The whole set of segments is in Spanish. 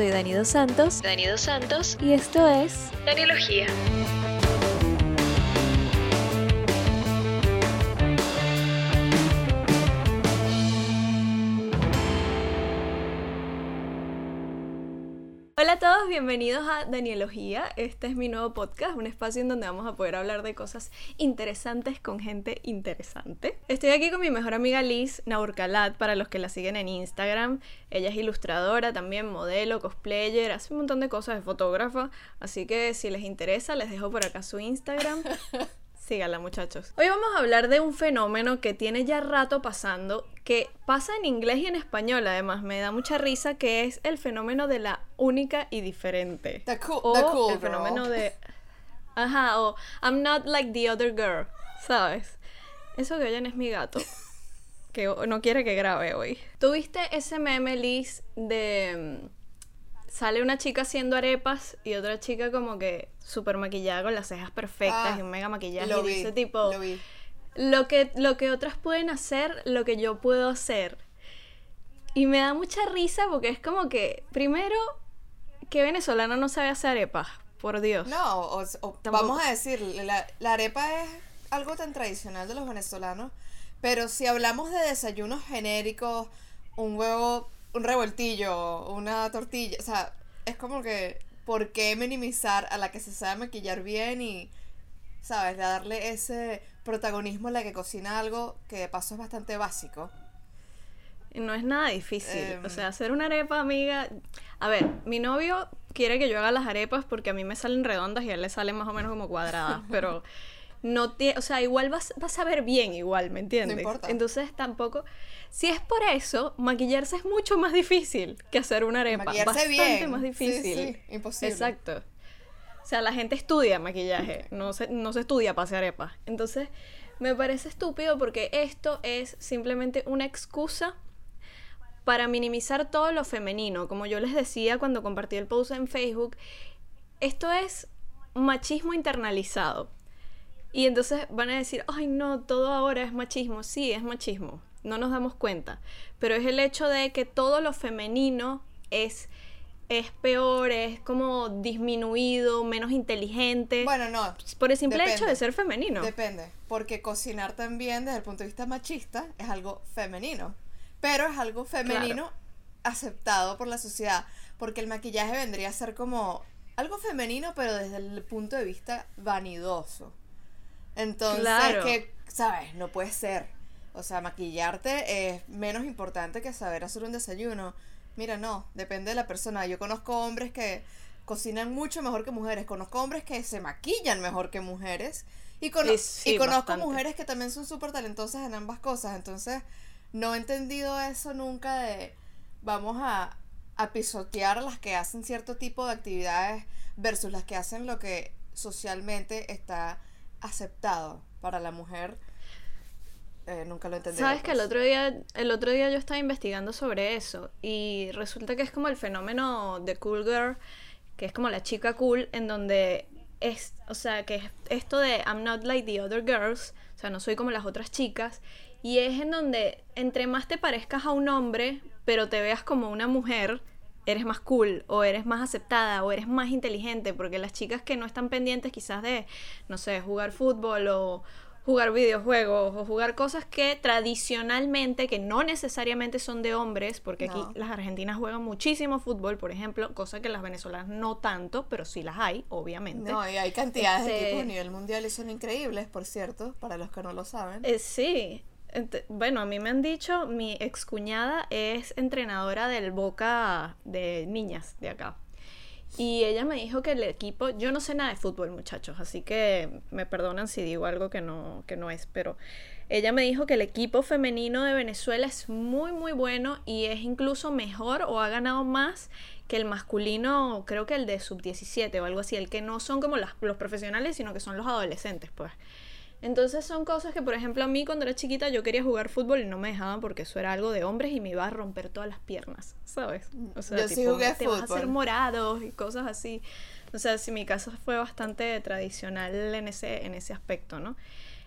soy Dani Dos Santos. Dani Dos Santos. Y esto es Daniología. Hola a todos, bienvenidos a Danielogía. Este es mi nuevo podcast, un espacio en donde vamos a poder hablar de cosas interesantes con gente interesante. Estoy aquí con mi mejor amiga Liz Naurcalat, para los que la siguen en Instagram. Ella es ilustradora, también modelo, cosplayer, hace un montón de cosas, de fotógrafa. Así que si les interesa, les dejo por acá su Instagram. Síganla, muchachos. Hoy vamos a hablar de un fenómeno que tiene ya rato pasando, que pasa en inglés y en español, además, me da mucha risa, que es el fenómeno de la única y diferente. The cool, o the cool el girl. fenómeno de... Ajá, o I'm not like the other girl, ¿sabes? Eso que oyen es mi gato, que no quiere que grabe hoy. ¿Tuviste ese meme, Liz, de... Sale una chica haciendo arepas y otra chica como que súper maquillada con las cejas perfectas Ah, y un mega maquillaje Lo y vi, dice tipo... lo vi. Lo que, lo que otras pueden hacer, lo que yo puedo hacer. Y me da mucha risa porque es como que, primero, que venezolano no sabe hacer arepas, por Dios. No, o- vamos a decir, la, la arepa es algo tan tradicional de los venezolanos, pero si hablamos de desayunos genéricos, un huevo, un revoltillo, una tortilla, o sea, es como que, ¿por qué minimizar a la que se sabe maquillar bien y, sabes, de darle ese protagonismo a la que cocina algo que de paso es bastante básico? No es nada difícil. Em. O sea, hacer una arepa, amiga. A ver, mi novio quiere que yo haga las arepas porque a mí me salen redondas y a él le salen más o menos como cuadradas. pero no tiene. O sea, igual vas, vas a ver bien, igual, ¿me entiendes? importa. Entonces tampoco. Si es por eso, maquillarse es mucho más difícil que hacer una arepa. Maquillarse Bastante bien. más Sí, difícil. sí, imposible. Exacto. O sea, la gente estudia maquillaje, no se, no se estudia para hacer arepas. Entonces, me parece estúpido porque esto es simplemente una excusa para minimizar todo lo femenino. Como yo les decía cuando compartí el post en Facebook, esto es machismo internalizado. Y entonces van a decir, ay no, todo ahora es machismo. Sí, es machismo. No nos damos cuenta. Pero es el hecho de que todo lo femenino es, es peor, es como disminuido, menos inteligente. Bueno, no. por el simple hecho de ser femenino. Depende, porque cocinar también desde el punto de vista machista es algo femenino, pero es algo femenino aceptado por la sociedad, porque el maquillaje vendría a ser como algo femenino, pero desde el punto de vista vanidoso. Entonces, Claro. que, ¿sabes? No puede ser. O sea, maquillarte es menos importante que saber hacer un desayuno. Mira, no, depende de la persona. Yo conozco hombres que cocinan mucho mejor que mujeres. Conozco hombres que se maquillan mejor que mujeres. Y, cono- Y sí, y conozco bastante. mujeres que también son súper talentosas en ambas cosas. Entonces, no he entendido eso nunca de vamos a, a pisotear a las que hacen cierto tipo de actividades versus las que hacen lo que socialmente está aceptado para la mujer. Eh, nunca lo entendí. Sabes que el otro día, el otro día yo estaba investigando sobre eso y resulta que es como el fenómeno de cool girl, que es como la chica cool, en donde es, o sea, que es esto de I'm not like the other girls, o sea, no soy como las otras chicas, y es en donde entre más te parezcas a un hombre, pero te veas como una mujer, eres más cool o eres más aceptada o eres más inteligente, porque las chicas que no están pendientes quizás de, no sé, jugar fútbol o jugar videojuegos o jugar cosas que tradicionalmente, que no necesariamente son de hombres, porque aquí las argentinas juegan muchísimo fútbol, por ejemplo, cosa que las venezolanas no tanto, pero sí las hay, obviamente. No, y hay cantidades de Este- equipos a nivel mundial y son increíbles, por cierto, para los que no lo saben. Eh, sí. Bueno, a mí me han dicho, mi excuñada es entrenadora del Boca de niñas de acá. Y ella me dijo que el equipo, yo no sé nada de fútbol, muchachos, así que me perdonan si digo algo que no, que no es, pero ella me dijo que el equipo femenino de Venezuela es muy, muy bueno y es incluso mejor o ha ganado más que el masculino, creo que el de sub-17 o algo así, el que no son como las- los profesionales, sino que son los adolescentes, pues. Entonces son cosas que, por ejemplo, a mí cuando era chiquita yo quería jugar fútbol y no me dejaban porque eso era algo de hombres y me iba a romper todas las piernas, ¿sabes? O sea, Yo sí tipo, jugué te vas a hacer fútbol. morados y cosas así. O sea, si mi casa fue bastante tradicional en ese, en ese aspecto, ¿no?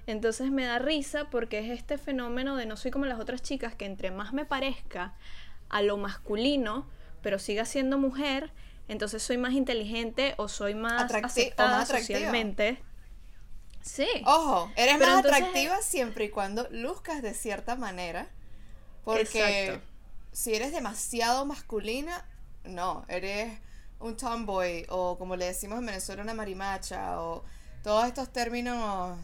Entonces me da risa porque es este fenómeno de no soy como las otras chicas que entre más me parezca a lo masculino, pero siga siendo mujer, entonces soy más inteligente o soy más Atracti- aceptada más socialmente. Sí. Ojo, eres Pero más entonces- atractiva siempre y cuando luzcas de cierta manera. Porque Exacto. si eres demasiado masculina, no, eres un tomboy o como le decimos en Venezuela una marimacha o todos estos términos,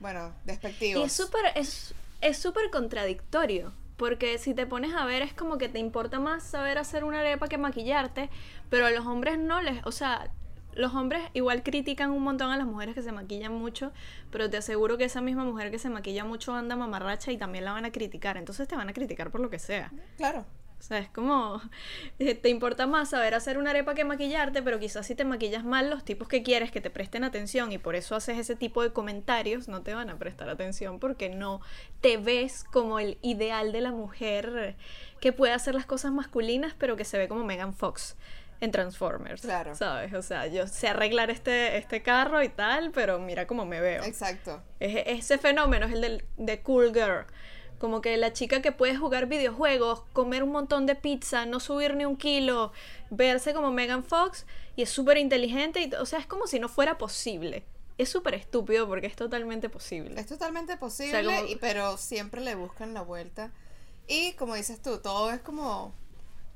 bueno, despectivos. Y es súper es, es súper contradictorio. Porque si te pones a ver, es como que te importa más saber hacer una arepa que maquillarte, pero a los hombres no les. O sea, los hombres igual critican un montón a las mujeres que se maquillan mucho, pero te aseguro que esa misma mujer que se maquilla mucho anda mamarracha y también la van a criticar. Entonces te van a criticar por lo que sea. Claro. O sea, es como, eh, te importa más saber hacer una arepa que maquillarte, pero quizás si te maquillas mal, los tipos que quieres que te presten atención y por eso haces ese tipo de comentarios, no te van a prestar atención porque no te ves como el ideal de la mujer que puede hacer las cosas masculinas, pero que se ve como Megan Fox en Transformers. Claro. ¿Sabes? O sea, yo sé arreglar este, este carro y tal, pero mira cómo me veo. Exacto. Es- ese fenómeno es el del, de cool girl. Como que la chica que puede jugar videojuegos, comer un montón de pizza, no subir ni un kilo, verse como Megan Fox y es súper inteligente. Y, o sea, es como si no fuera posible. Es súper estúpido porque es totalmente posible. Es totalmente posible, como- y, pero siempre le buscan la vuelta. Y como dices tú, todo es como.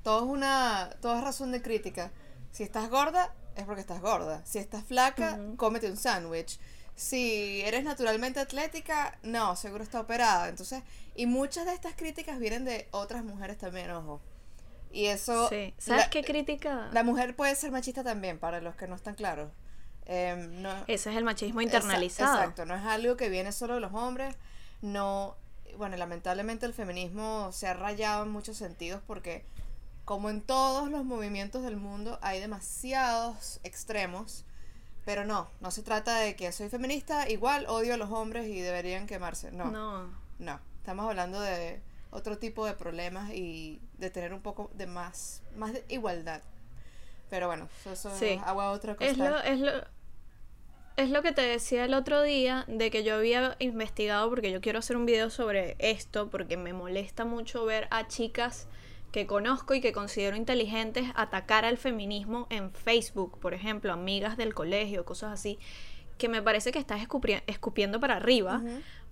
Todo es una. Todo es razón de crítica. Si estás gorda, es porque estás gorda. Si estás flaca, cómete un sándwich. Si eres naturalmente atlética, no, seguro está operada. Entonces, y muchas de estas críticas vienen de otras mujeres también, ojo. Y eso. Sí. ¿Sabes la- qué crítica? La mujer puede ser machista también, para los que no están claros. Em, no, Ese es el machismo internalizado. Exacto, no es algo que viene solo de los hombres. No, bueno, lamentablemente el feminismo se ha rayado en muchos sentidos porque como en todos los movimientos del mundo hay demasiados extremos, pero no, no se trata de que soy feminista, igual odio a los hombres y deberían quemarse. No, no, No. estamos hablando de otro tipo de problemas y de tener un poco de más, más de igualdad. Pero bueno, eso, eso Sí. es agua a otra cosa. Es lo, es lo, es lo que te decía el otro día de que yo había investigado porque yo quiero hacer un video sobre esto porque me molesta mucho ver a chicas que conozco y que considero inteligentes atacar al feminismo en Facebook, por ejemplo, amigas del colegio, cosas así, que me parece que estás escupiendo para arriba,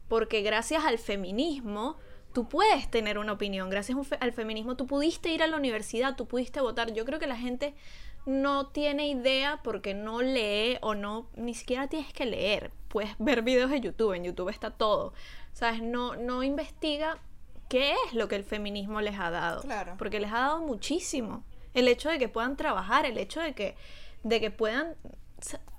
porque gracias al feminismo tú puedes tener una opinión, gracias al feminismo tú pudiste ir a la universidad, tú pudiste votar. Yo creo que la gente no tiene idea porque no lee o no, ni siquiera tienes que leer, puedes ver videos de YouTube, en YouTube está todo, ¿sabes? No, no investiga qué es lo que el feminismo les ha dado, Claro. porque les ha dado muchísimo. El hecho de que puedan trabajar, el hecho de que, de que puedan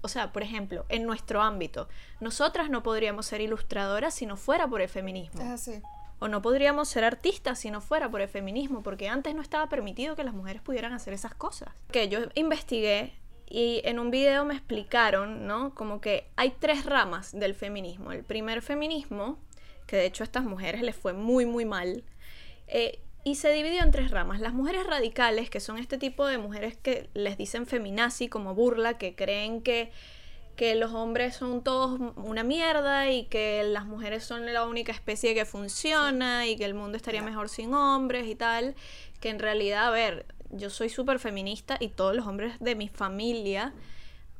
o sea, por ejemplo, en nuestro ámbito, nosotras no podríamos ser ilustradoras si no fuera por el feminismo. Es así. O no podríamos ser artistas si no fuera por el feminismo, porque antes no estaba permitido que las mujeres pudieran hacer esas cosas. Que yo investigué y en un video me explicaron, ¿no? Como que hay tres ramas del feminismo. El primer feminismo, que de hecho a estas mujeres les fue muy, muy mal, eh, y se dividió en tres ramas. Las mujeres radicales, que son este tipo de mujeres que les dicen feminazi como burla, que creen que que los hombres son todos una mierda y que las mujeres son la única especie que funciona y que el mundo estaría mejor sin hombres y tal, que en realidad, a ver, yo soy súper feminista y todos los hombres de mi familia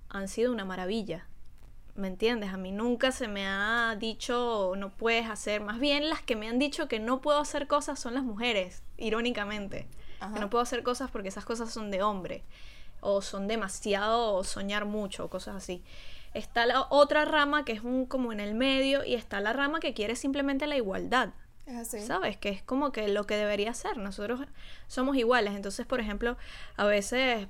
han sido una maravilla. ¿Me entiendes? A mí nunca se me ha dicho no puedes hacer. Más bien las que me han dicho que no puedo hacer cosas son las mujeres, irónicamente. Ajá. Que no puedo hacer cosas porque esas cosas son de hombre. O son demasiado o soñar mucho, o cosas así. Está la otra rama que es un como en el medio y está la rama que quiere simplemente la igualdad. Es así. ¿Sabes? Que es como que lo que debería ser. Nosotros somos iguales. Entonces, por ejemplo, a veces,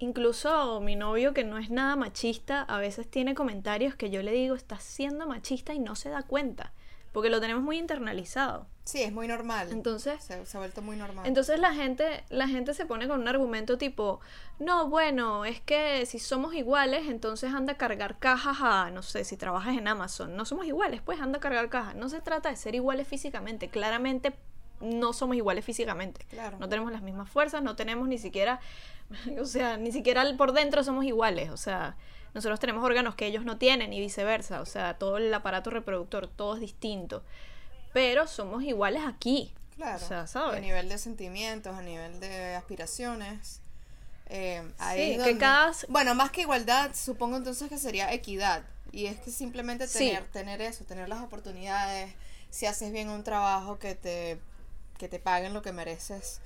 incluso mi novio, que no es nada machista, a veces tiene comentarios que yo le digo, estás siendo machista y no se da cuenta. Porque lo tenemos muy internalizado. Sí, es muy normal. Entonces, se, se ha vuelto muy normal. entonces la gente, la gente se pone con un argumento tipo, no, bueno, es que si somos iguales, entonces anda a cargar cajas a, no sé, si trabajas en Amazon, no somos iguales, pues anda a cargar cajas. No se trata de ser iguales físicamente, claramente no somos iguales físicamente. Claro. No tenemos las mismas fuerzas, no tenemos ni siquiera, o sea, ni siquiera por dentro somos iguales, o sea, nosotros tenemos órganos que ellos no tienen y viceversa, o sea, todo el aparato reproductor, todo es distinto. Pero somos iguales aquí, Claro. O sea, A ¿sabes? nivel de sentimientos, a nivel de aspiraciones. eh, ahí Sí, es que donde- cada- Bueno, más que igualdad, supongo entonces que sería equidad. Y es que simplemente Sí. tener, tener eso, tener las oportunidades, si haces bien un trabajo, que te, que te paguen lo que mereces,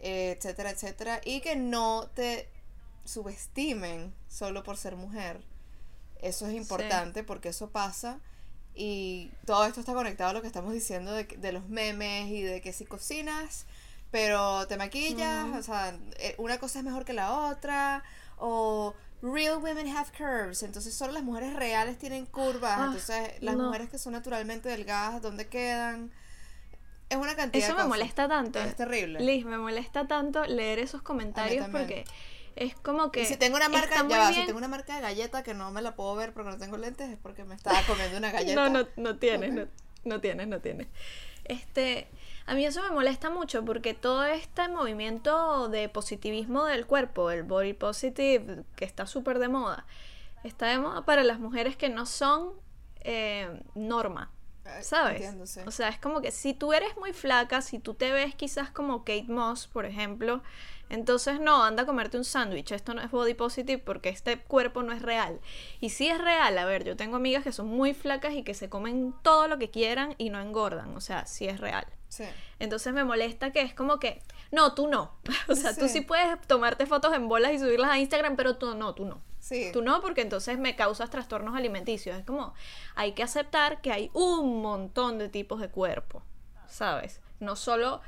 etcétera, etcétera. Y que no te subestimen solo por ser mujer. Eso es importante porque eso pasa. Y todo esto está conectado a lo que estamos diciendo de, de los memes y de que si cocinas, pero te maquillas, o sea, eh, una cosa es mejor que la otra, o real women have curves, entonces solo las mujeres reales tienen curvas, Ah, entonces las no. mujeres que son naturalmente delgadas, ¿dónde quedan? Es una cantidad Eso de me molesta tanto. Es terrible. Liz, me molesta tanto leer esos comentarios porque es como que. Y si tengo una marca, está muy ya va, si bien- tengo una marca de galleta que no me la puedo ver porque no tengo lentes, es porque me estaba comiendo una galleta. No, no, no tienes, no, no tienes, no tienes. Este, a mí eso me molesta mucho porque todo este movimiento de positivismo del cuerpo, el body positive, que está súper de moda, está de moda para las mujeres que no son eh, norma. Eh, ¿Sabes? entiendo, sí. O sea, es como que si tú eres muy flaca, si tú te ves quizás como Kate Moss, por ejemplo, entonces no, anda a comerte un sándwich. Esto no es body positive porque este cuerpo no es real. Y si es real, a ver, yo tengo amigas que son muy flacas y que se comen todo lo que quieran y no engordan. O sea, sí es real. Sí. Entonces me molesta que es como que, no, tú no. O sea, tú Sí. sí puedes tomarte fotos en bolas y subirlas a Instagram, pero tú no, tú no. Sí. Tú no, porque entonces me causas trastornos alimenticios. Es como, hay que aceptar que hay un montón de tipos de cuerpo, ¿sabes? No solo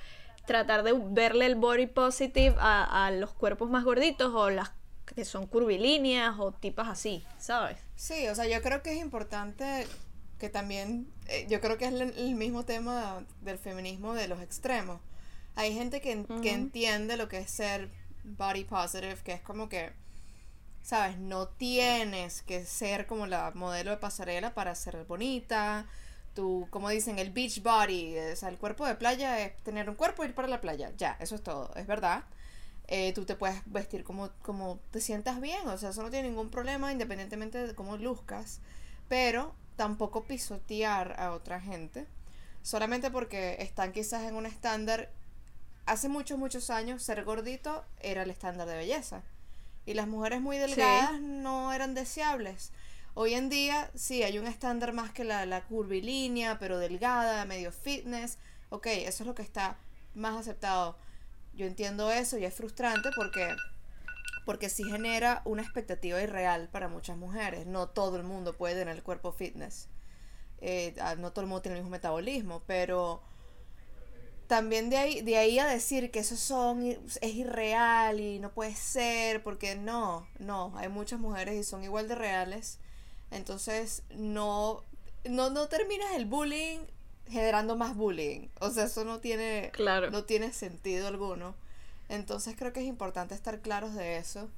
tratar de verle el body positive a, a los cuerpos más gorditos o las que son curvilíneas o tipas así, ¿sabes? Sí, o sea, yo creo que es importante que también, eh, yo creo que es el, el mismo tema del feminismo de los extremos. Hay gente que, que entiende lo que es ser body positive, que es como que, sabes, no tienes que ser como la modelo de pasarela para ser bonita. Tú, como dicen, el beach body, o sea, el cuerpo de playa es tener un cuerpo e ir para la playa. Ya, eso es todo, es verdad. Eh, tú te puedes vestir como, como te sientas bien, o sea, eso no tiene ningún problema independientemente de cómo luzcas, pero tampoco pisotear a otra gente, solamente porque están quizás en un estándar, hace muchos, muchos años ser gordito era el estándar de belleza, y las mujeres muy delgadas no eran deseables. Hoy en día sí hay un estándar más que la, la curvilínea, pero delgada, medio fitness, ok, eso es lo que está más aceptado. Yo entiendo eso y es frustrante porque porque sí genera una expectativa irreal para muchas mujeres. No todo el mundo puede tener el cuerpo fitness. Eh, ah, no todo el mundo tiene el mismo metabolismo, pero también de ahí, de ahí a decir que eso son, es irreal y no puede ser, porque no, no, hay muchas mujeres y son igual de reales. Entonces, no, no, no terminas el bullying generando más bullying. O sea, eso no tiene, Claro. no tiene sentido alguno. Entonces creo que es importante estar claros de eso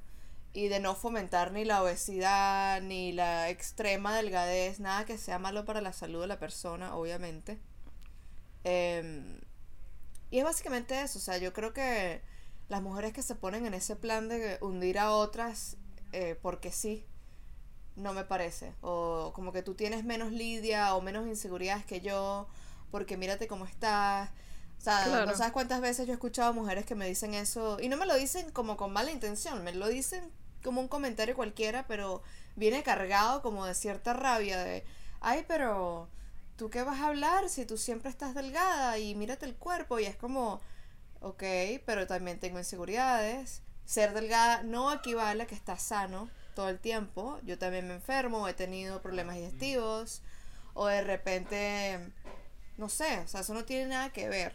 y de no fomentar ni la obesidad, ni la extrema delgadez, nada que sea malo para la salud de la persona, obviamente. Em, y es básicamente eso, o sea, yo creo que las mujeres que se ponen en ese plan de hundir a otras eh, porque sí, no me parece. O como que tú tienes menos lidia o menos inseguridades que yo, porque mírate cómo estás. O sea, Claro. no sabes cuántas veces yo he escuchado mujeres que me dicen eso, y no me lo dicen como con mala intención, me lo dicen como un comentario cualquiera, pero viene cargado como de cierta rabia de, ay, pero ¿tú qué vas a hablar si tú siempre estás delgada y mírate el cuerpo? Y es como, ok, pero también tengo inseguridades. Ser delgada no equivale a que estás sano todo el tiempo. Yo también me enfermo, he tenido problemas digestivos, o de repente, no sé, o sea, eso no tiene nada que ver.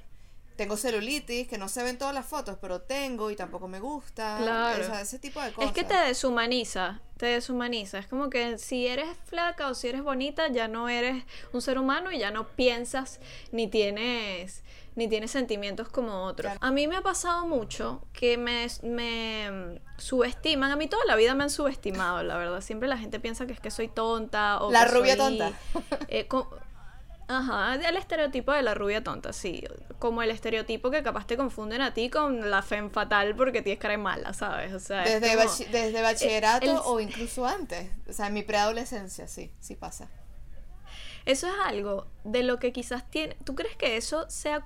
Tengo celulitis, que no se ven todas las fotos, pero tengo y tampoco me gusta. Claro. O sea, ese tipo de cosas. Es que te deshumaniza, te deshumaniza. Es como que si eres flaca o si eres bonita, ya no eres un ser humano y ya no piensas ni tienes ni tienes sentimientos como otros. Claro. A mí me ha pasado mucho que me, me subestiman. A mí toda la vida me han subestimado, la verdad. Siempre la gente piensa que es que soy tonta o La que rubia soy, tonta. eh, Ajá, el estereotipo de la rubia tonta, sí. Como el estereotipo que capaz te confunden a ti con la femme fatal porque tienes cara mala, ¿sabes? O sea, es Desde, como- bachi- desde bachillerato el- o incluso antes. O sea, en mi preadolescencia, sí, sí pasa. Eso es algo de lo que quizás tiene. ¿Tú crees que eso sea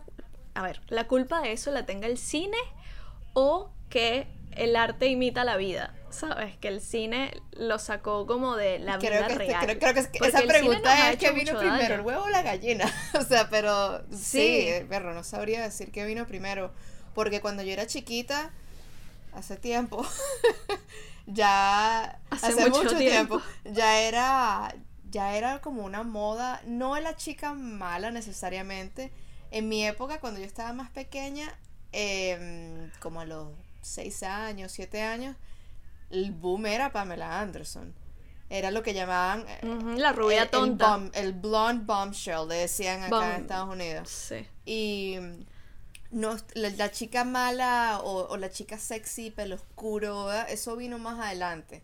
a ver, la culpa de eso la tenga el cine o que el arte imita la vida. ¿Sabes? Que el cine lo sacó como de la creo vida que este- real. creo, creo que esa pregunta es que vino primero, daño. el huevo o la gallina. O sea, pero sí, Sí. eh, perro, no sabría decir qué vino primero. Porque cuando yo era chiquita, hace tiempo, ya Hace mucho tiempo. ya era, ya era como una moda, no la chica mala necesariamente. En mi época, cuando yo estaba más pequeña, em, como a los 6 años, 7 años, el boom era Pamela Anderson. Era lo que llamaban eh, la rubia el- el tonta. bomb- El, blonde bombshell, le decían acá en Estados Unidos. Sí. Y mm, no, la, la chica mala o, o la chica sexy, pelo oscuro, ¿verdad? eso vino más adelante.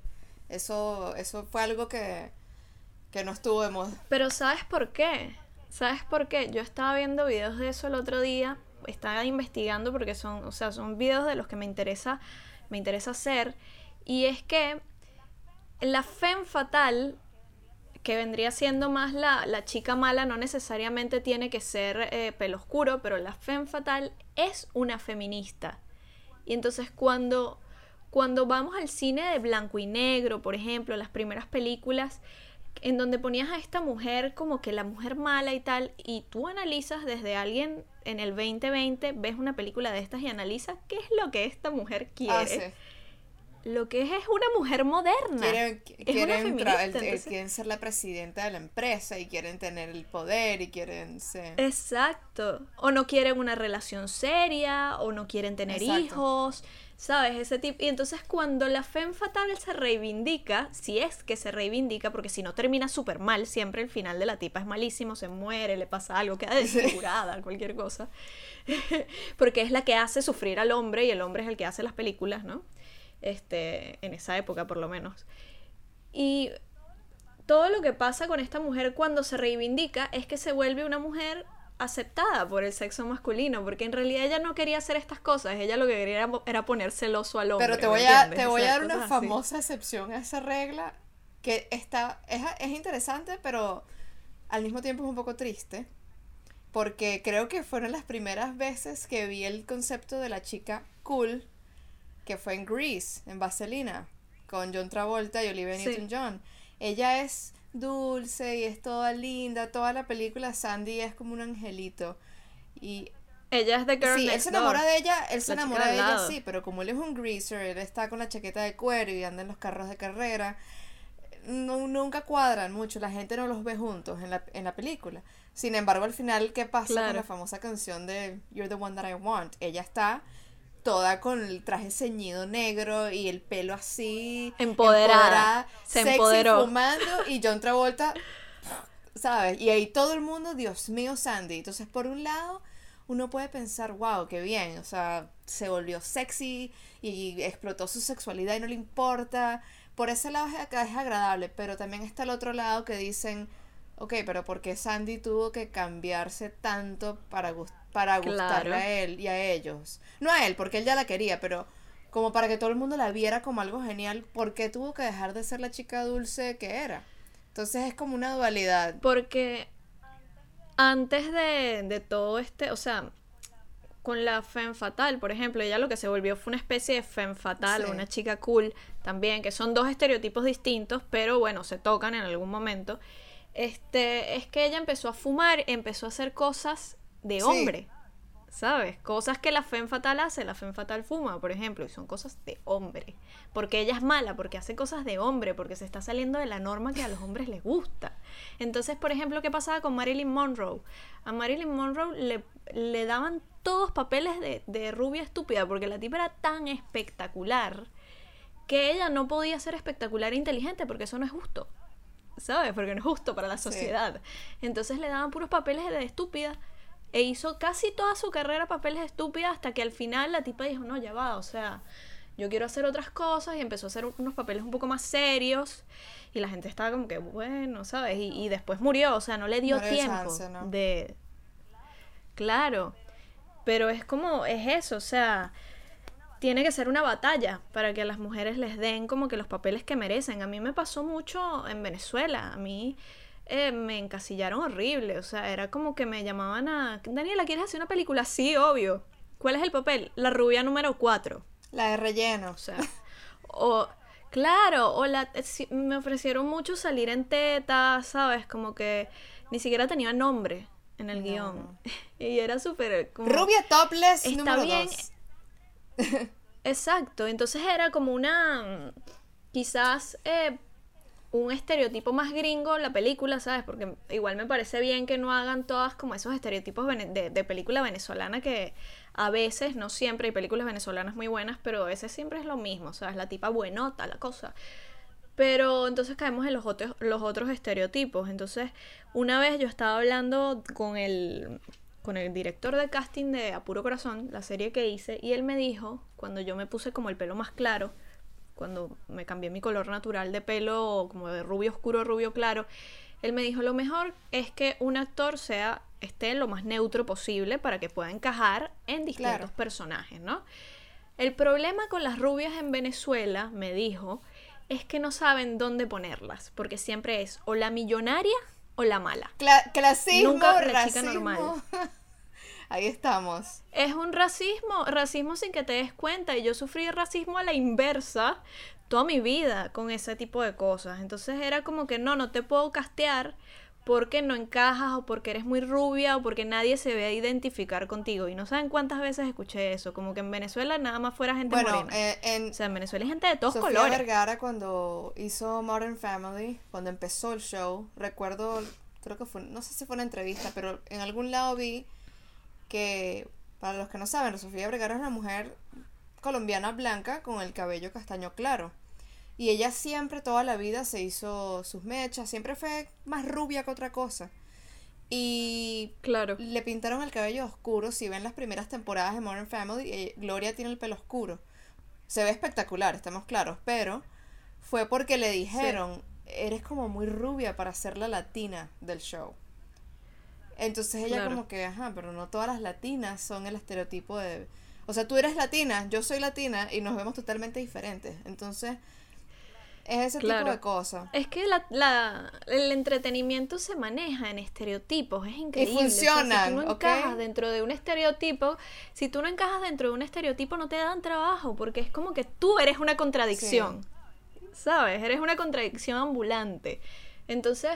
Eso, eso fue algo que, que no estuvo de moda. Pero ¿sabes por qué? ¿Sabes por qué? Yo estaba viendo videos de eso el otro día, estaba investigando porque son, o sea, son videos de los que me interesa, me interesa hacer, y es que la femme fatal, que vendría siendo más la, la chica mala, no necesariamente tiene que ser eh, pelo oscuro, pero la femme fatal es una feminista. Y entonces cuando, cuando vamos al cine de blanco y negro, por ejemplo, las primeras películas, en donde ponías a esta mujer como que la mujer mala y tal, y tú analizas desde alguien en el 2020, ves una película de estas y analizas qué es lo que esta mujer quiere. Lo que es es una mujer moderna. Quieren, es una quieren, feminista, el- quieren ser la presidenta de la empresa y quieren tener el poder y quieren ser... Exacto. O no quieren una relación seria, o no quieren tener Exacto. hijos, ¿sabes? Ese tipo. Y entonces cuando la femme fatal se reivindica, si es que se reivindica, porque si no termina súper mal, siempre el final de la tipa es malísimo, se muere, le pasa algo, queda desfigurada, cualquier cosa. porque es la que hace sufrir al hombre y el hombre es el que hace las películas, ¿no? Este, en esa época por lo menos. Y todo lo que pasa con esta mujer cuando se reivindica es que se vuelve una mujer aceptada por el sexo masculino, porque en realidad ella no quería hacer estas cosas, ella lo que quería era, era poner celoso al hombre. Pero te ¿me voy a, te voy a dar una así. famosa excepción a esa regla que está, es, es interesante, pero al mismo tiempo es un poco triste. Porque creo que fueron las primeras veces que vi el concepto de la chica cool, que fue en Grease, en Vaselina, con John Travolta y Olivia Sí. Newton-John. Ella es dulce y es toda linda, toda la película Sandy es como un angelito. Y Ella es de Girl Sí, él se enamora Door. de ella, él se La enamora de ella, sí, pero como él es un greaser, él está con la chaqueta de cuero y anda en los carros de carrera, no, nunca cuadran mucho, la gente no los ve juntos en la, en la película. Sin embargo, al final, ¿qué pasa con la famosa canción de You're the One That I Want? Ella está toda con el traje ceñido negro y el pelo así. Empoderada. Se sexy, empoderó. fumando y John Travolta, ¿sabes? Y ahí todo el mundo, Dios mío, Sandy. Entonces, por un lado, uno puede pensar, wow, qué bien, o sea, se volvió sexy y explotó su sexualidad y no le importa. Por ese lado es, es agradable, pero también está el otro lado que dicen, ok, pero ¿por qué Sandy tuvo que cambiarse tanto para, gus- para gustarle Claro. a él y a ellos? No a él, porque él ya la quería, pero como para que todo el mundo la viera como algo genial, ¿por qué tuvo que dejar de ser la chica dulce que era? Entonces es como una dualidad. Porque antes de, de todo este, o sea, con la femme fatal, por ejemplo, ella lo que se volvió fue una especie de femme fatal, Sí. una chica cool también, que son dos estereotipos distintos, pero bueno, se tocan en algún momento. Este, es que ella empezó a fumar, empezó a hacer cosas de Sí. hombre. ¿Sabes? Cosas que la femme fatal hace, la femme fatal fuma, por ejemplo, y son cosas de hombre. Porque ella es mala, porque hace cosas de hombre, porque se está saliendo de la norma que a los hombres les gusta. Entonces, por ejemplo, ¿qué pasaba con Marilyn Monroe? A Marilyn Monroe le, le daban todos papeles de, de rubia estúpida, porque la tipa era tan espectacular que ella no podía ser espectacular e inteligente, porque eso no es justo. ¿Sabes? Porque no es justo para la Sí. sociedad. Entonces le daban puros papeles de estúpida e hizo casi toda su carrera papeles de estúpida hasta que al final la tipa dijo, no, ya va, o sea, yo quiero hacer otras cosas y empezó a hacer unos papeles un poco más serios y la gente estaba como que, bueno, ¿sabes? Y, y después murió, o sea, no le dio No tiempo chance, ¿no? de... Claro, pero es como, es eso, o sea, tiene que ser una batalla para que a las mujeres les den como que los papeles que merecen. A mí me pasó mucho en Venezuela. A mí eh, me encasillaron horrible. O sea, era como que me llamaban a. Daniela, ¿quieres hacer una película? Sí, obvio. ¿Cuál es el papel? La rubia número 4. La de relleno. O sea. o. Claro, o la, me ofrecieron mucho salir en teta, ¿sabes? Como que ni siquiera tenía nombre en el guion. y era súper... Rubia topless está bien. Exacto, entonces era como una... Quizás eh, un estereotipo más gringo la película, ¿sabes? Porque igual me parece bien que no hagan todas como esos estereotipos de, de, película venezolana que a veces, no siempre, hay películas venezolanas muy buenas, pero a veces siempre es lo mismo, ¿sabes? La tipa buenota, la cosa. Pero entonces caemos en los otros, los otros estereotipos. Entonces, una vez yo estaba hablando con el, con el director de casting de Apuro Corazón, la serie que hice, y él me dijo, cuando yo me puse como el pelo más claro, cuando me cambié mi color natural de pelo como de rubio oscuro, rubio claro, él me dijo, lo mejor es que un actor sea esté lo más neutro posible para que pueda encajar en distintos personajes, ¿no? El problema con las rubias en Venezuela, me dijo, es que no saben dónde ponerlas, porque siempre es o la millonaria o la mala. clasismo, Nunca la chica normal. Ahí estamos. Es un racismo, racismo sin que te des cuenta. Y yo sufrí racismo a la inversa toda mi vida con ese tipo de cosas. Entonces era como que no, no te puedo castear porque no encajas o porque eres muy rubia o porque nadie se ve a identificar contigo. Y no saben cuántas veces escuché eso, como que en Venezuela nada más fuera gente morena. Eh, en o sea, en Venezuela hay gente de todos Sofía colores. Vergara cuando hizo Modern Family, cuando empezó el show, recuerdo, creo que fue, no sé si fue una entrevista, pero en algún lado vi que, para los que no saben, Sofía Vergara es una mujer colombiana blanca con el cabello castaño claro. Y ella siempre, toda la vida, se hizo sus mechas, siempre fue más rubia que otra cosa. Y claro. le pintaron el cabello oscuro. Si ven las primeras temporadas de Modern Family, eh, Gloria tiene el pelo oscuro. Se ve espectacular, estamos claros, pero fue porque le dijeron, eres como muy rubia para ser la latina del show. Entonces ella como que, ajá, pero no todas las latinas son el estereotipo de... O sea, tú eres latina, yo soy latina y nos vemos totalmente diferentes. Entonces, es ese tipo de cosas. Es que la, el entretenimiento se maneja en estereotipos, es increíble. Y funciona. si tú no encajas dentro de un estereotipo, si tú no encajas dentro de un estereotipo, no te dan trabajo, porque es como que tú eres una contradicción. ¿Sabes? Eres una contradicción ambulante. Entonces,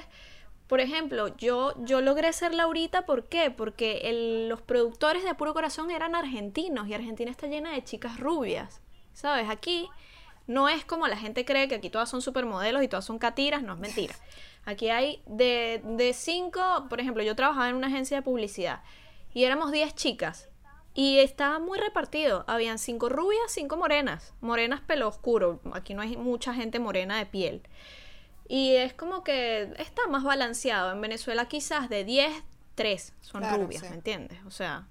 por ejemplo, yo, yo logré ser Laurita, ¿por qué? Porque los productores de Puro Corazón eran argentinos y Argentina está llena de chicas rubias. ¿Sabes? Aquí no es como la gente cree que aquí todas son supermodelos y todas son catiras, no es mentira. Aquí hay de, de cinco, por ejemplo, yo trabajaba en una agencia de publicidad y éramos diez chicas y estaba muy repartido. Habían cinco rubias, cinco morenas, morenas pelo oscuro. Aquí no hay mucha gente morena de piel. Y es como que está más balanceado. En Venezuela quizás de 10, 3 son rubias, ¿me entiendes? O sea,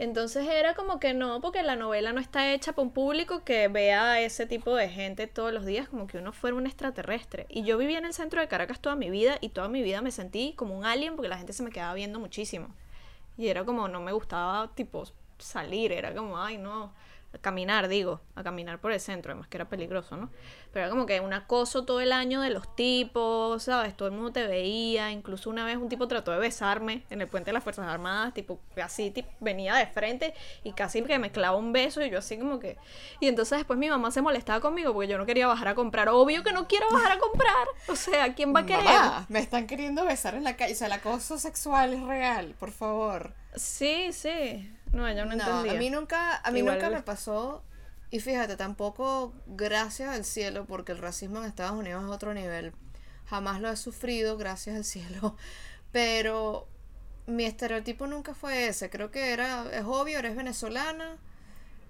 entonces era como que no, porque la novela no está hecha para un público que vea a ese tipo de gente todos los días como que uno fuera un extraterrestre. Y yo vivía en el centro de Caracas toda mi vida y toda mi vida me sentí como un alien porque la gente se me quedaba viendo muchísimo. Y era como, no me gustaba tipo salir, era como, ay no, a caminar, digo, a caminar por el centro, además que era peligroso, ¿no? Pero era como que un acoso todo el año de los tipos, ¿sabes? Todo el mundo te veía, incluso una vez un tipo trató de besarme en el puente de las Fuerzas Armadas, tipo, así, tipo, venía de frente y casi que me clava un beso y yo así como que... Y entonces después mi mamá se molestaba conmigo porque yo no quería bajar a comprar, obvio que no quiero bajar a comprar, o sea, ¿quién va a querer? me están queriendo besar en la calle, o sea, el acoso sexual es real, por favor. Sí, sí. No, yo no, no A mí nunca, a mí nunca me pasó. Y fíjate, tampoco gracias al cielo, porque el racismo en Estados Unidos es otro nivel. Jamás lo he sufrido, gracias al cielo. Pero mi estereotipo nunca fue ese. Creo que era, es obvio, eres venezolana.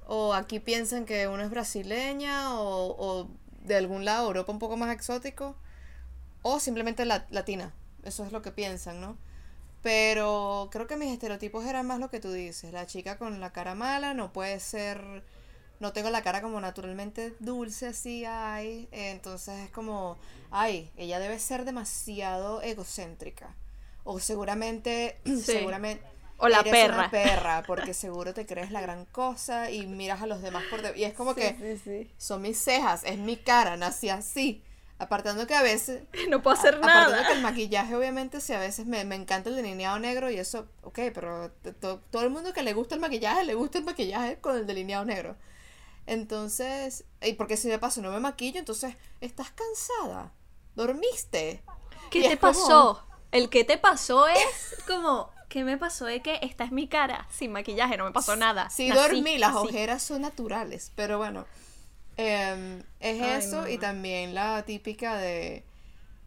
O aquí piensan que uno es brasileña. O, o de algún lado, Europa un poco más exótico. O simplemente latina. Eso es lo que piensan, ¿no? Pero creo que mis estereotipos eran más lo que tú dices. La chica con la cara mala no puede ser... No tengo la cara como naturalmente dulce así, ay. Entonces es como, ay, ella debe ser demasiado egocéntrica. O seguramente, seguramente... O la eres perra. Una perra, porque seguro te crees la gran cosa y miras a los demás por... Y es como que son mis cejas, es mi cara, nací así. Apartando que a veces... No puedo hacer a- nada. Apartando que el maquillaje, obviamente, sí, a veces me, me encanta el delineado negro y eso, ok, pero to- todo el mundo que le gusta el maquillaje, le gusta el maquillaje con el delineado negro. Entonces, y porque si de paso no me maquillo, entonces, ¿estás cansada? ¿Dormiste? ¿Qué Y te es como- pasó? El que te pasó es como, ¿qué me pasó? De que esta es mi cara, sin maquillaje, no me pasó nada. Sí, Nací dormí, las así. ojeras son naturales, pero bueno, em, es Ay, eso y mamá. también la típica de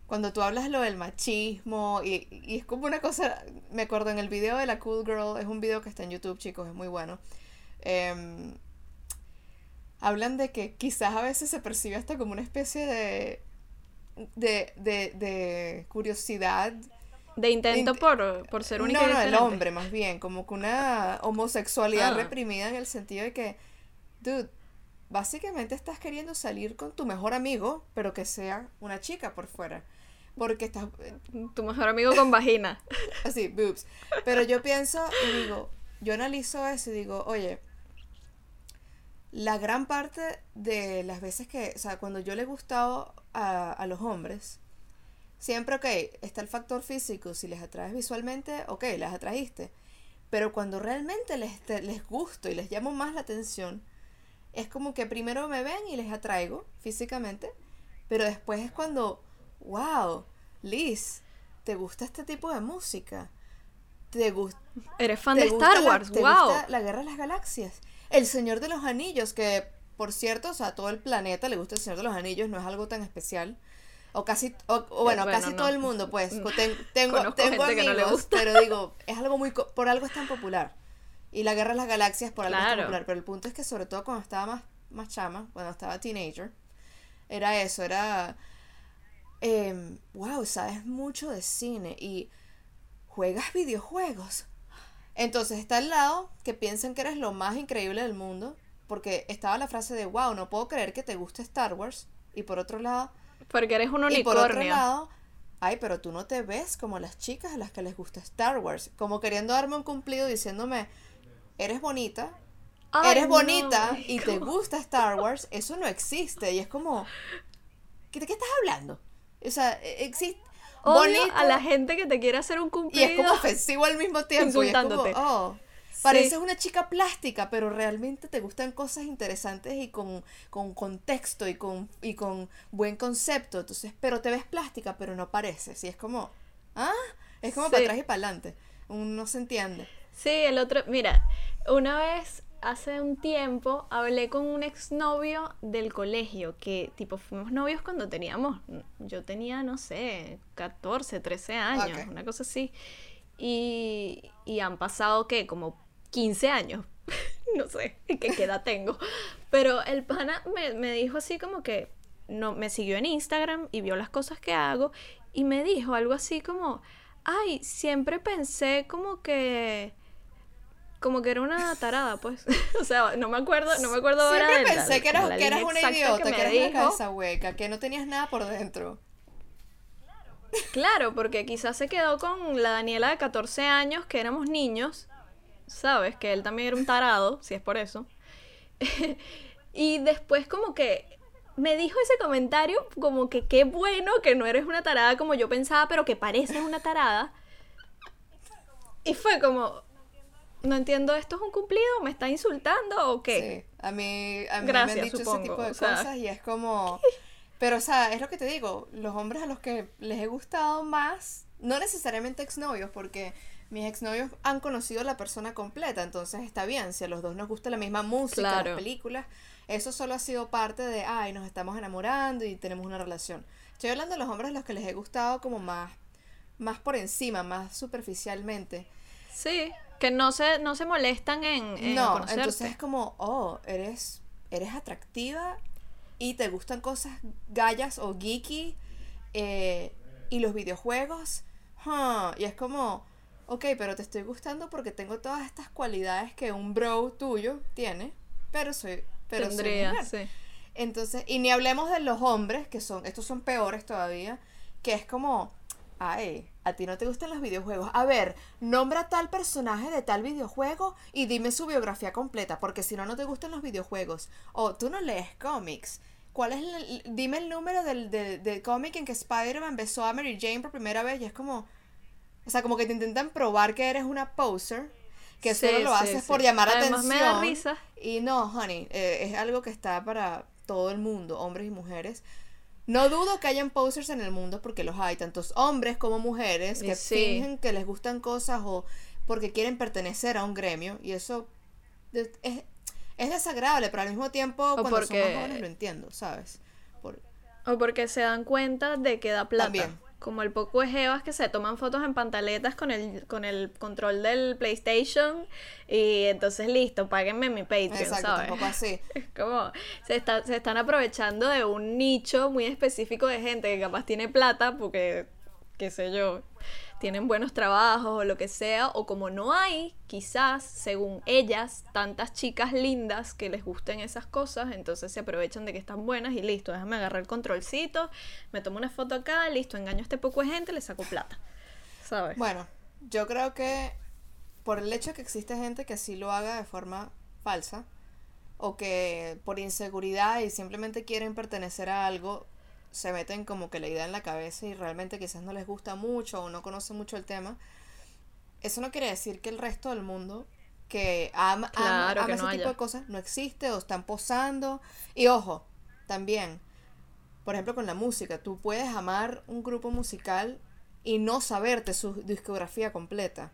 cuando tú hablas lo del machismo y, y es como una cosa, me acuerdo en el video de la Cool Girl, es un video que está en YouTube, chicos, es muy bueno. em, hablan de que quizás a veces se percibe hasta como una especie de de, de, de curiosidad De intento Int- por, por ser única no, y no, el hombre más bien, como que una homosexualidad Ah. reprimida en el sentido de que, dude, básicamente estás queriendo salir con tu mejor amigo, pero que sea una chica por fuera. Porque estás Tu mejor amigo con vagina. así, boobs. Pero yo pienso y digo, yo analizo eso y digo, oye, la gran parte de las veces que, o sea, cuando yo le he gustado a, a los hombres, siempre, ok, está el factor físico, si les atraes visualmente, ok, las atrajiste. Pero cuando realmente les, te- les gusto y les llamo más la atención, es como que primero me ven y les atraigo físicamente, pero después es cuando, wow, Liz, ¿te gusta este tipo de música? ¿Te, gus- Eres fan de gusta Star la- Wars, te wow. gusta la Guerra de las Galaxias? El Señor de los Anillos, que por cierto, o sea, a todo el planeta le gusta el Señor de los Anillos, no es algo tan especial. O casi, o, o bueno, bueno, casi no. todo el mundo, pues. Ten- tengo tengo no amigos, gusta. pero digo, es algo muy, por algo es tan popular. Y la Guerra de las Galaxias por algo Claro. popular. Pero el punto es que sobre todo cuando estaba más, más chama, cuando estaba teenager, era eso, era, em, wow, sabes mucho de cine y juegas videojuegos. Entonces está al lado que piensan que eres lo más increíble del mundo, porque estaba la frase de, wow, no puedo creer que te guste Star Wars. Y por otro lado, Porque eres un y por otro unicornio. lado, ay, pero tú no te ves como las chicas a las que les gusta Star Wars. Como queriendo darme un cumplido diciéndome, eres bonita, Ay, eres no, bonita y te gusta Star Wars, eso no existe. Y es como, ¿qué- ¿de qué estás hablando? O sea, existe... Odio a la gente que te quiere hacer un Y cumplido. es como ofensivo al mismo tiempo. Y es como, Insultándote. oh, pareces una chica plástica, pero realmente te gustan cosas interesantes y con, con contexto y con, y con buen concepto. Entonces, pero te ves plástica, pero no pareces. Y es como, ah, es como Sí. para atrás y para adelante. No se entiende. Sí, el otro, mira, una vez hace un tiempo hablé con un exnovio del colegio, que tipo fuimos novios cuando teníamos, yo tenía, no sé, 14, 13 años, una cosa así. Y, y han pasado, ¿qué? Como 15 años. no sé qué, qué edad tengo. Pero el pana me, me dijo así como que no, me siguió en Instagram y vio las cosas que hago y me dijo algo así como, ay, siempre pensé como que como que era una tarada, pues. o sea, no me acuerdo, no me acuerdo ahora Siempre de la- pensé que eras, que eras una idiota, que, me eras una cabeza hueca, que no tenías nada por dentro. Claro, porque quizás se quedó con la Daniela de 14 años, que éramos niños, ¿sabes? Que él también era un tarado, si es por eso. y después como que me dijo ese comentario como que qué bueno que no eres una tarada como yo pensaba, pero que pareces una tarada. Y fue como, no entiendo, ¿esto es un cumplido? ¿Me está insultando o qué? Sí, a mí, a mí me han dicho ese tipo de o sea. cosas y es como... Pero, o sea, es lo que te digo, los hombres a los que les he gustado más, no necesariamente exnovios, porque mis exnovios han conocido a la persona completa, entonces está bien, si a los dos nos gusta la misma música, Claro. las películas, eso solo ha sido parte de, ay, nos estamos enamorando y tenemos una relación. Estoy hablando de los hombres a los que les he gustado como más, más por encima, más superficialmente. Sí, que no se, no se molestan en, en No, conocerte. entonces es como, oh, eres, eres atractiva y te gustan cosas gallas o geeky eh, y los videojuegos. huh, Y es como, ok, pero te estoy gustando porque tengo todas estas cualidades que un bro tuyo tiene, pero soy, pero soy Tendría, mujer. sí. Entonces, y ni hablemos de los hombres, que son, estos son peores todavía, que es como, ay, a ti no te gustan los videojuegos. A ver, nombra tal personaje de tal videojuego y dime su biografía completa, porque si no, no te gustan los videojuegos. O tú no lees cómics. ¿cuál es el, dime el número del, del, del cómic en que Spider-Man besó a Mary Jane por primera vez? Y es como, o sea, como que te intentan probar que eres una poser, que Sí, solo lo sí, haces sí. por llamar Además, atención. me da risa. Y no, honey, eh, es algo que está para todo el mundo, hombres y mujeres. No dudo que hayan posers en el mundo porque los hay, tantos hombres como mujeres, que sí. fingen que les gustan cosas o porque quieren pertenecer a un gremio. Y eso es, es desagradable, pero al mismo tiempo, cuando porque- son más jóvenes lo entiendo, ¿sabes? Por- O porque se dan cuenta de que da plata. También. Como el poco de jevas que se toman fotos en pantaletas con el, con el control del PlayStation y entonces listo, páguenme mi Patreon, Exacto, ¿sabes? tampoco así. Es como, se, está, se están aprovechando de un nicho muy específico de gente que capaz tiene plata porque, qué sé yo, tienen buenos trabajos o lo que sea, o como no hay, quizás, según ellas, tantas chicas lindas que les gusten esas cosas, entonces se aprovechan de que están buenas y listo, déjame agarrar el controlcito, me tomo una foto acá, listo, engaño a este poco gente, le saco plata, ¿sabes? Bueno, yo creo que por el hecho de que existe gente que así lo haga de forma falsa, o que por inseguridad y simplemente quieren pertenecer a algo, se meten como que la idea en la cabeza y realmente quizás no les gusta mucho o no conocen mucho el tema, eso no quiere decir que el resto del mundo que ama, ama- Claro, ama que ese no tipo haya. de cosas no existe o están posando. Y ojo, también, por ejemplo, con la música, tú puedes amar un grupo musical y no saberte su discografía completa.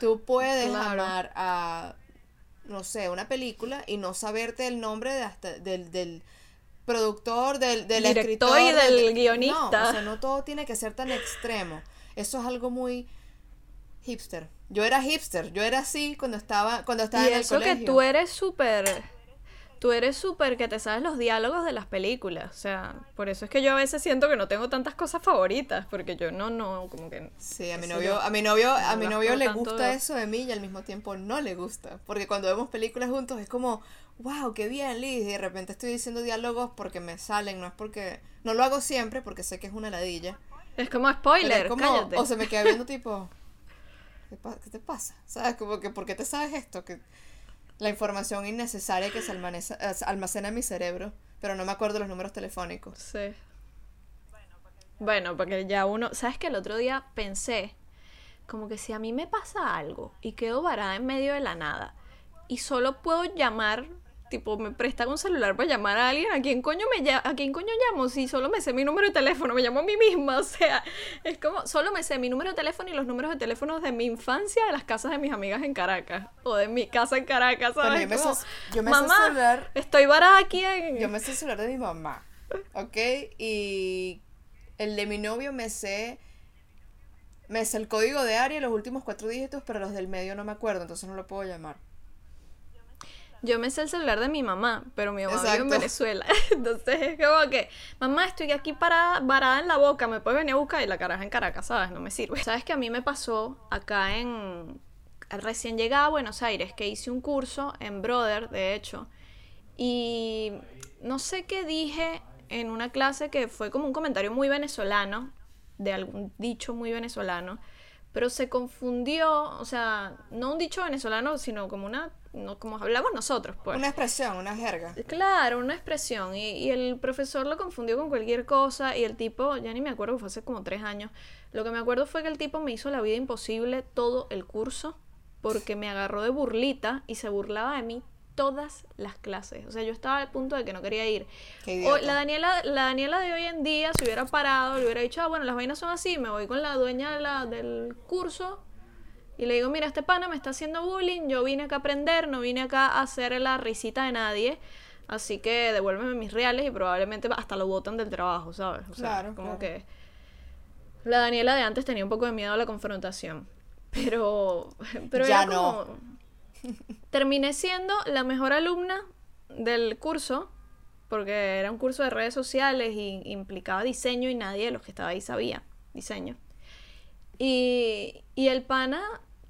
Tú puedes Claro. amar a, no sé, una película y no saberte el nombre de hasta, del, del productor, del, del Director escritor. y del del- guionista. No, o sea, no todo tiene que ser tan extremo. Eso es algo muy hipster. Yo era hipster, yo era así cuando estaba, cuando estaba Y en el eso que colegio. tú eres súper. Tú eres súper que te sabes los diálogos de las películas. O sea, por eso es que yo a veces siento que no tengo tantas cosas favoritas. Porque yo no, no, como que. Sí, a mi novio, yo, a mi novio, a mi novio le gusta eso de mí y al mismo tiempo no le gusta. Porque cuando vemos películas juntos es como, wow, qué bien, Liz. Y de repente estoy diciendo diálogos porque me salen, no es porque. No lo hago siempre porque sé que es una ladilla. Es como spoiler, es como, cállate. o se me queda viendo tipo, ¿qué, pa- qué te pasa? ¿Sabes? Como que, ¿por qué te sabes esto? Que la información innecesaria que eh, se almacena en mi cerebro, pero no me acuerdo los números telefónicos. Sí. Bueno, porque ya uno. ¿Sabes que el otro día pensé? Como que si a mí me pasa algo y quedo varada en medio de la nada y solo puedo llamar. Tipo, me prestan un celular para llamar a alguien. ¿A quién coño me ¿A quién coño llamo? Si solo me sé mi número de teléfono, me llamo a mí misma. O sea, es como, solo me sé mi número de teléfono y los números de teléfono de mi infancia de las casas de mis amigas en Caracas. O de mi casa en Caracas, ¿sabes? Bueno, yo me sé- yo me sé Mamá, celular- estoy varada aquí en... Yo me sé el celular de mi mamá, ¿ok? Y el de mi novio me sé, me sé el código de área, los últimos cuatro dígitos, pero los del medio no me acuerdo, entonces no lo puedo llamar. Yo me sé el celular de mi mamá, pero mi mamá vive en. Venezuela. Entonces es como que, mamá, estoy aquí parada, varada en la boca, me puedes venir a buscar y la caraja en Caracas, ¿sabes? No me sirve. ¿Sabes que a mí me pasó acá en... Recién llegada a Buenos Aires, que hice un curso en Brother, de hecho, y no sé qué dije en una clase que fue como un comentario muy venezolano, de algún dicho muy venezolano, pero se confundió, o sea, no un dicho venezolano, sino como una, no, como hablamos nosotros, pues. Una expresión, una jerga. Claro, una expresión. Y, y el profesor lo confundió con cualquier cosa. Y el tipo, ya ni me acuerdo, fue hace como tres años. Lo que me acuerdo fue que el tipo me hizo la vida imposible todo el curso. Porque me agarró de burlita y se burlaba de mí todas las clases. O sea, yo estaba al punto de que no quería ir. O la Daniela, la Daniela de hoy en día se hubiera parado, le hubiera dicho, ah, bueno, las vainas son así, me voy con la dueña de la- del curso y le digo, mira, este pana me está haciendo bullying, yo vine acá a aprender, no vine acá a hacer la risita de nadie, así que devuélveme mis reales y probablemente hasta lo botan del trabajo, ¿sabes? O sea, Claro, como claro. que la Daniela de antes tenía un poco de miedo a la confrontación, pero, pero Ya era no. terminé siendo la mejor alumna del curso porque era un curso de redes sociales y implicaba diseño y nadie de los que estaba ahí sabía diseño. Y, y el pana,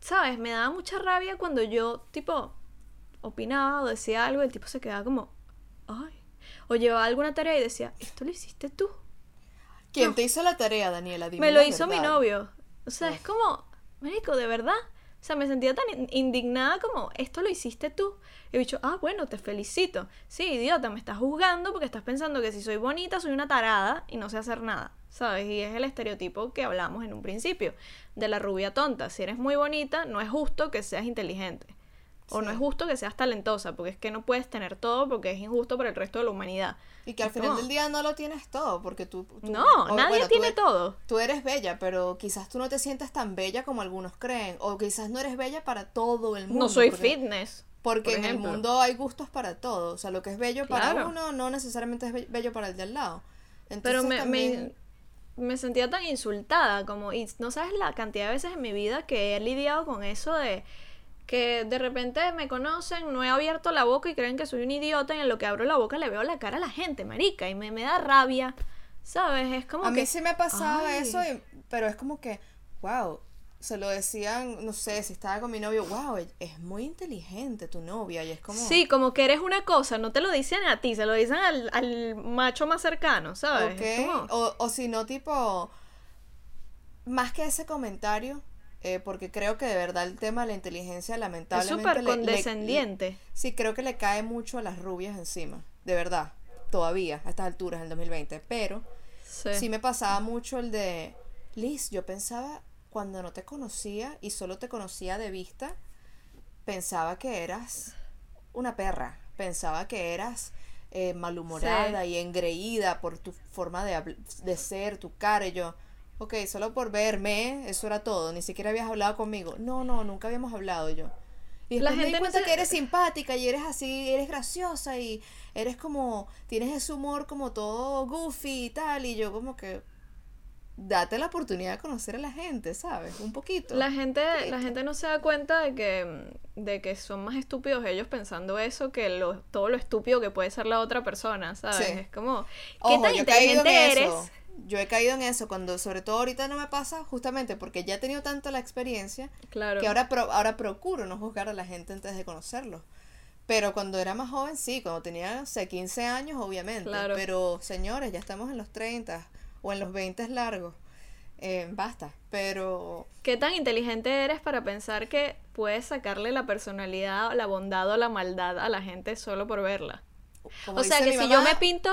¿sabes? Me daba mucha rabia cuando yo, tipo, opinaba o decía algo, el tipo se quedaba como, ay. O llevaba alguna tarea y decía, ¿esto lo hiciste tú? ¿Quién te hizo la tarea, Daniela? Dime Me lo hizo mi verdad. novio. O sea, es como, marico, de verdad. O sea, me sentía tan in- indignada como, esto lo hiciste tú. Y he dicho, ah, bueno, te felicito. Sí, idiota, me estás juzgando porque estás pensando que si soy bonita soy una tarada y no sé hacer nada. ¿Sabes? Y es el estereotipo que hablamos en un principio, de la rubia tonta. Si eres muy bonita, no es justo que seas inteligente. O no es justo que seas talentosa, porque es que no puedes tener todo porque es injusto para el resto de la humanidad. Y que al final como, del día no lo tienes todo, porque tú... tú- No, o, nadie bueno, tú tiene e- todo. Tú eres bella, pero quizás tú no te sientas tan bella como algunos creen. O quizás no eres bella para todo el mundo. No soy porque- fitness. Porque por en el mundo hay gustos para todo. O sea, lo que es bello para Claro. uno no necesariamente es be- bello para el de al lado. Pero Entonces, me, también- me, me sentía tan insultada, como, y no sabes la cantidad de veces en mi vida que he lidiado con eso de que de repente me conocen, no he abierto la boca y creen que soy un idiota y en lo que abro la boca le veo la cara a la gente, marica, y me, me da rabia, ¿sabes? Es como A que... mí sí me ha pasado Ay. eso, y- pero es como que, wow, se lo decían, no sé, si estaba con mi novio, wow, es muy inteligente tu novia, y es como... Sí, como que eres una cosa, no te lo dicen a ti, se lo dicen al, al macho más cercano, ¿sabes? Es como- O, o si no, tipo, más que ese comentario, eh, porque creo que de verdad el tema de la inteligencia es lamentablemente... súper le- le- condescendiente. sí, creo que le cae mucho a las rubias encima, de verdad, todavía, a estas alturas, en el 2020, pero Sí. sí me pasaba mucho el de, Liz, yo pensaba cuando no te conocía y solo te conocía de vista, pensaba que eras una perra, pensaba que eras eh, malhumorada y engreída por tu forma de, de ser, tu cara, y yo, ok, solo por verme, eso era todo, ni siquiera habías hablado conmigo, no, no, nunca habíamos hablado yo. Y La después me di gente no cuenta se- que eres simpática y eres así, eres graciosa y eres como, tienes ese humor como todo goofy y tal, y yo como que, date la oportunidad de conocer a la gente, ¿sabes? Un poquito. La gente, la gente no se da cuenta de que, de que son más estúpidos ellos pensando eso que lo, todo lo estúpido que puede ser la otra persona, ¿sabes? Sí. Es como, ¿qué Ojo, tan yo he caído en inteligente eres? eso. Yo he caído en eso cuando, sobre todo ahorita no me pasa, justamente porque ya he tenido tanto la experiencia Claro. que ahora, pro- ahora procuro no juzgar a la gente antes de conocerlos. Pero cuando era más joven, sí, cuando tenía, no sé, 15 años, obviamente. Claro. Pero, señores, ya estamos en los 30 o en los 20 largos. Eh, basta. Pero, ¿Qué tan inteligente eres para pensar que puedes sacarle la personalidad, la bondad o la maldad a la gente solo por verla? como o sea, que si yo me pinto,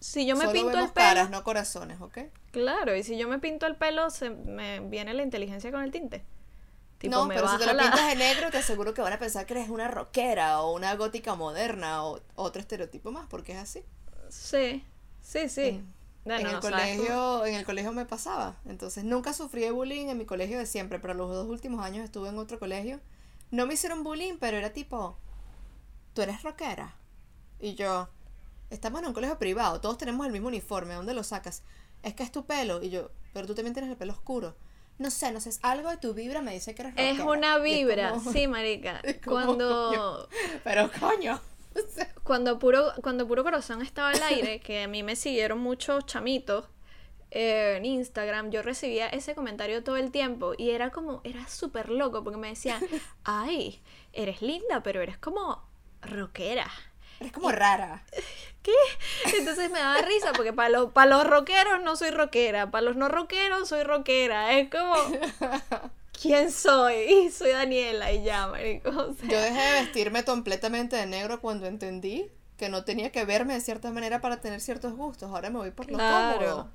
si yo me solo pinto el vemos pelo, caras, no corazones, ¿ok? claro, y si yo me pinto el pelo, se me viene la inteligencia con el tinte. Tipo, no, me pero si te lo la- pintas de negro, te aseguro que van a pensar que eres una rockera o una gótica moderna o otro estereotipo más, porque es así. Sí, sí, sí. En- En el colegio, en el colegio me pasaba. Entonces nunca sufrí de bullying en mi colegio de siempre, pero los dos últimos años estuve en otro colegio. No me hicieron bullying, pero era tipo, tú eres rockera. Y yo, estamos en un colegio privado, todos tenemos el mismo uniforme, ¿dónde lo sacas? Es que es tu pelo. Y yo, pero tú también tienes el pelo oscuro. No sé, no sé, es algo de tu vibra me dice que eres rockera. Es una es vibra, como- sí, marica. como, Cuando, Pero coño. O sea, cuando puro, cuando puro corazón estaba al aire, que a mí me siguieron muchos chamitos eh, en Instagram, yo recibía ese comentario todo el tiempo y era como, era súper loco porque me decían, ay, eres linda, pero eres como rockera. eres como rara. ¿Qué? Entonces me daba risa porque para los, para los rockeros no soy rockera, para los no rockeros soy rockera. Es como, ¿quién soy? Soy Daniela y ya, marico. o sea, Yo dejé de vestirme completamente de negro cuando entendí que no tenía que verme de cierta manera para tener ciertos gustos. Ahora me voy por lo Claro. cómodo.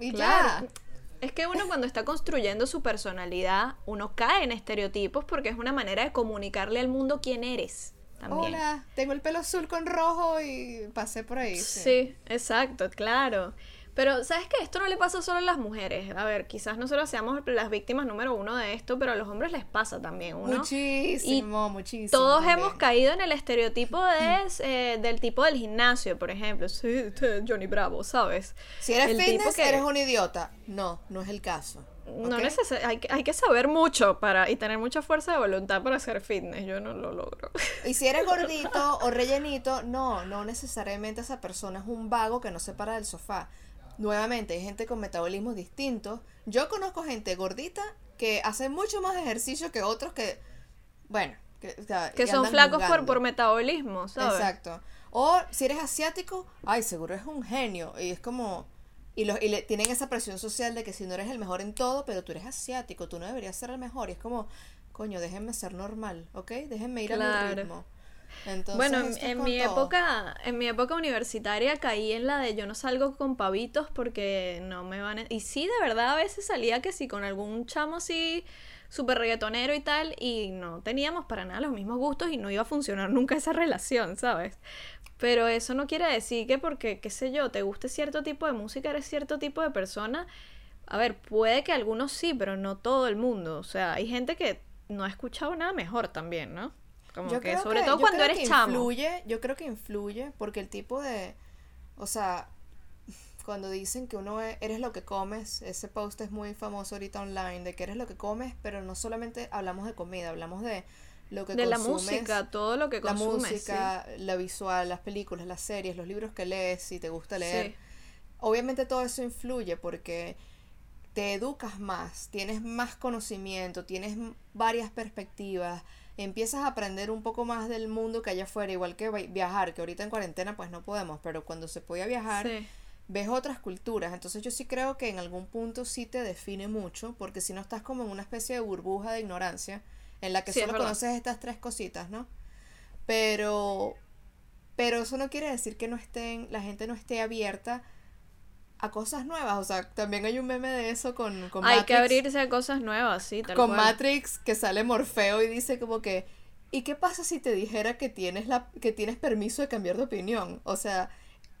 Y Claro. ya. Es que uno cuando está construyendo su personalidad, uno cae en estereotipos porque es una manera de comunicarle al mundo quién eres. También. Hola, tengo el pelo azul con rojo y pasé por ahí. Sí. Sí. exacto, claro. Pero, ¿sabes qué? Esto no le pasa solo a las mujeres. A ver, quizás nosotros seamos las víctimas número uno de esto, pero a los hombres les pasa también, ¿no? Muchísimo, muchísimo. Todos también. hemos caído en el estereotipo de, eh, del tipo del gimnasio, por ejemplo. Sí, este Johnny Bravo, ¿sabes? Si eres el tipo fitness, que- eres un idiota. No, no es el caso. No ¿ok? neces- hay, que- hay que saber mucho para y tener mucha fuerza de voluntad para hacer fitness. Yo no lo logro. Y si eres gordito o rellenito, no, no necesariamente esa persona es un vago que no se para del sofá. Nuevamente, hay gente con metabolismos distintos. Yo conozco gente gordita que hace mucho más ejercicio que otros que, bueno, que, o sea, que son flacos por, por metabolismo, ¿sabes? Exacto. O si eres asiático, ay, seguro es un genio. Y es como. Y, los, y le tienen esa presión social de que si no eres el mejor en todo, pero tú eres asiático, tú no deberías ser el mejor. Y es como, coño, déjenme ser normal, ¿ok? Déjenme ir a mi Claro. ritmo. Entonces, Bueno, en, mi todo. época, en mi época universitaria caí en la de yo no salgo con pavitos porque no me van a... Y sí, de verdad, a veces salía que sí con algún chamo así súper reggaetonero y tal, y no teníamos para nada los mismos gustos y no iba a funcionar nunca esa relación, ¿sabes? Pero eso no quiere decir que porque, qué sé yo, te guste cierto tipo de música, eres cierto tipo de persona. A ver, puede que algunos sí, pero no todo el mundo. O sea, hay gente que no ha escuchado nada mejor también, ¿no? Como Yo que sobre que- todo cuando eres chamo. Influye, yo creo que influye porque el tipo de, o sea, cuando dicen que uno e- eres lo que comes, ese post es muy famoso ahorita online, de que eres lo que comes, pero no solamente hablamos de comida, hablamos de lo que de la consumes, música, todo lo que la consumes. sí. música, la visual, las películas, las series, los libros que lees, si te gusta leer. Sí. Obviamente todo eso influye porque te educas más, tienes más conocimiento, tienes varias perspectivas, empiezas a aprender un poco más del mundo que hay afuera, igual que vi- viajar, que ahorita en cuarentena pues no podemos, pero cuando se podía viajar Sí. ves otras culturas, entonces yo sí creo que en algún punto sí te define mucho, porque si no estás como en una especie de burbuja de ignorancia en la que Sí, solo conoces estas tres cositas, ¿no? Pero pero eso no quiere decir que no estén la gente no esté abierta a cosas nuevas, o sea, también hay un meme de eso con con Hay que Matrix, abrirse a cosas nuevas, sí, tal con cual. Matrix que sale Morfeo y dice como que ¿y qué pasa si te dijera que tienes la que tienes permiso de cambiar de opinión? O sea,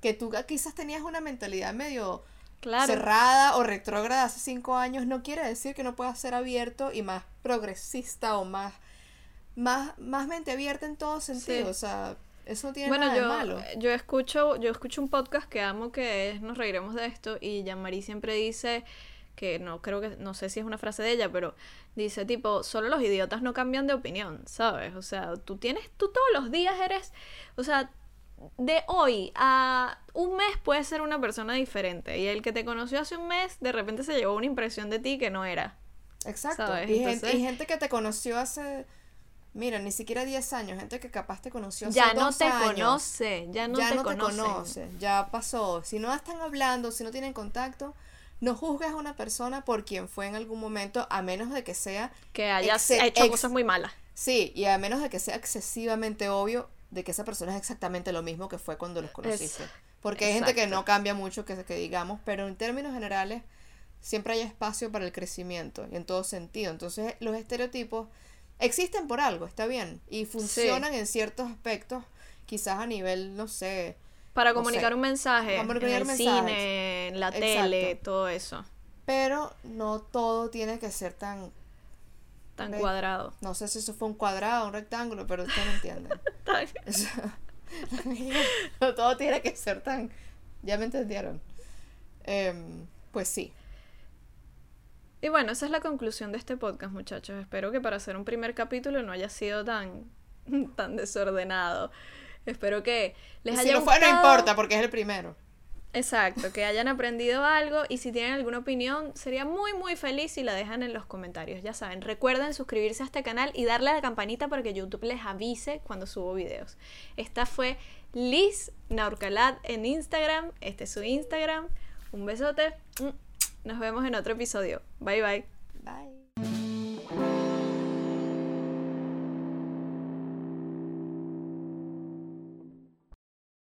que tú quizás tenías una mentalidad medio Claro. cerrada o retrógrada hace cinco años, no quiere decir que no puedas ser abierto y más progresista o más más, más mente abierta en todo sentido. Sí. O sea, eso no tiene Bueno, nada yo, de malo. yo escucho, yo escucho un podcast que amo que es Nos reiremos de esto y Jean-Marie siempre dice que no creo que no sé si es una frase de ella, pero dice tipo, solo los idiotas no cambian de opinión, ¿sabes? O sea, tú tienes tú todos los días eres, o sea, de hoy a un mes puedes ser una persona diferente y el que te conoció hace un mes de repente se llevó una impresión de ti que no era. Exacto. ¿sabes? Y, gente, Entonces- y gente que te conoció hace, mira, ni siquiera 10 años, gente que capaz te conoció hace Ya no dos te años. conoce, ya no ya te no conocen. te conoce, ya pasó. Si no están hablando, si no tienen contacto, no juzgues a una persona por quien fue en algún momento, a menos de que sea Que hayas hecho cosas muy malas. Sí, y a menos de que sea excesivamente obvio de que esa persona es exactamente lo mismo que fue cuando los conociste. Porque hay gente que no cambia mucho, que, que digamos, pero en términos generales siempre hay espacio para el crecimiento y en todo sentido. Entonces los estereotipos existen por algo, está bien, y funcionan en ciertos aspectos, quizás a nivel, no sé, Para No comunicar sé. un mensaje. Para comunicar en el cine, en la Exacto. tele, todo eso. pero no todo tiene que ser tan, Tan cuadrado. no sé si eso fue un cuadrado, un rectángulo, pero entienden. Tan- Eso- no todo tiene que ser tan. Ya me entendieron. Em, pues sí. Y bueno, esa es la conclusión de este podcast, muchachos. Espero que para hacer un primer capítulo no haya sido tan, tan desordenado. Espero que les haya si no fue, no gustado. importa, porque es el primero. Exacto, que hayan aprendido algo y si tienen alguna opinión, sería muy muy feliz si la dejan en los comentarios. Ya saben, recuerden suscribirse a este canal y darle a la campanita para que YouTube les avise cuando subo videos. Esta fue Liz Naurcalat en Instagram. Este es su Instagram. Un besote. Nos vemos en otro episodio. Bye bye. Bye.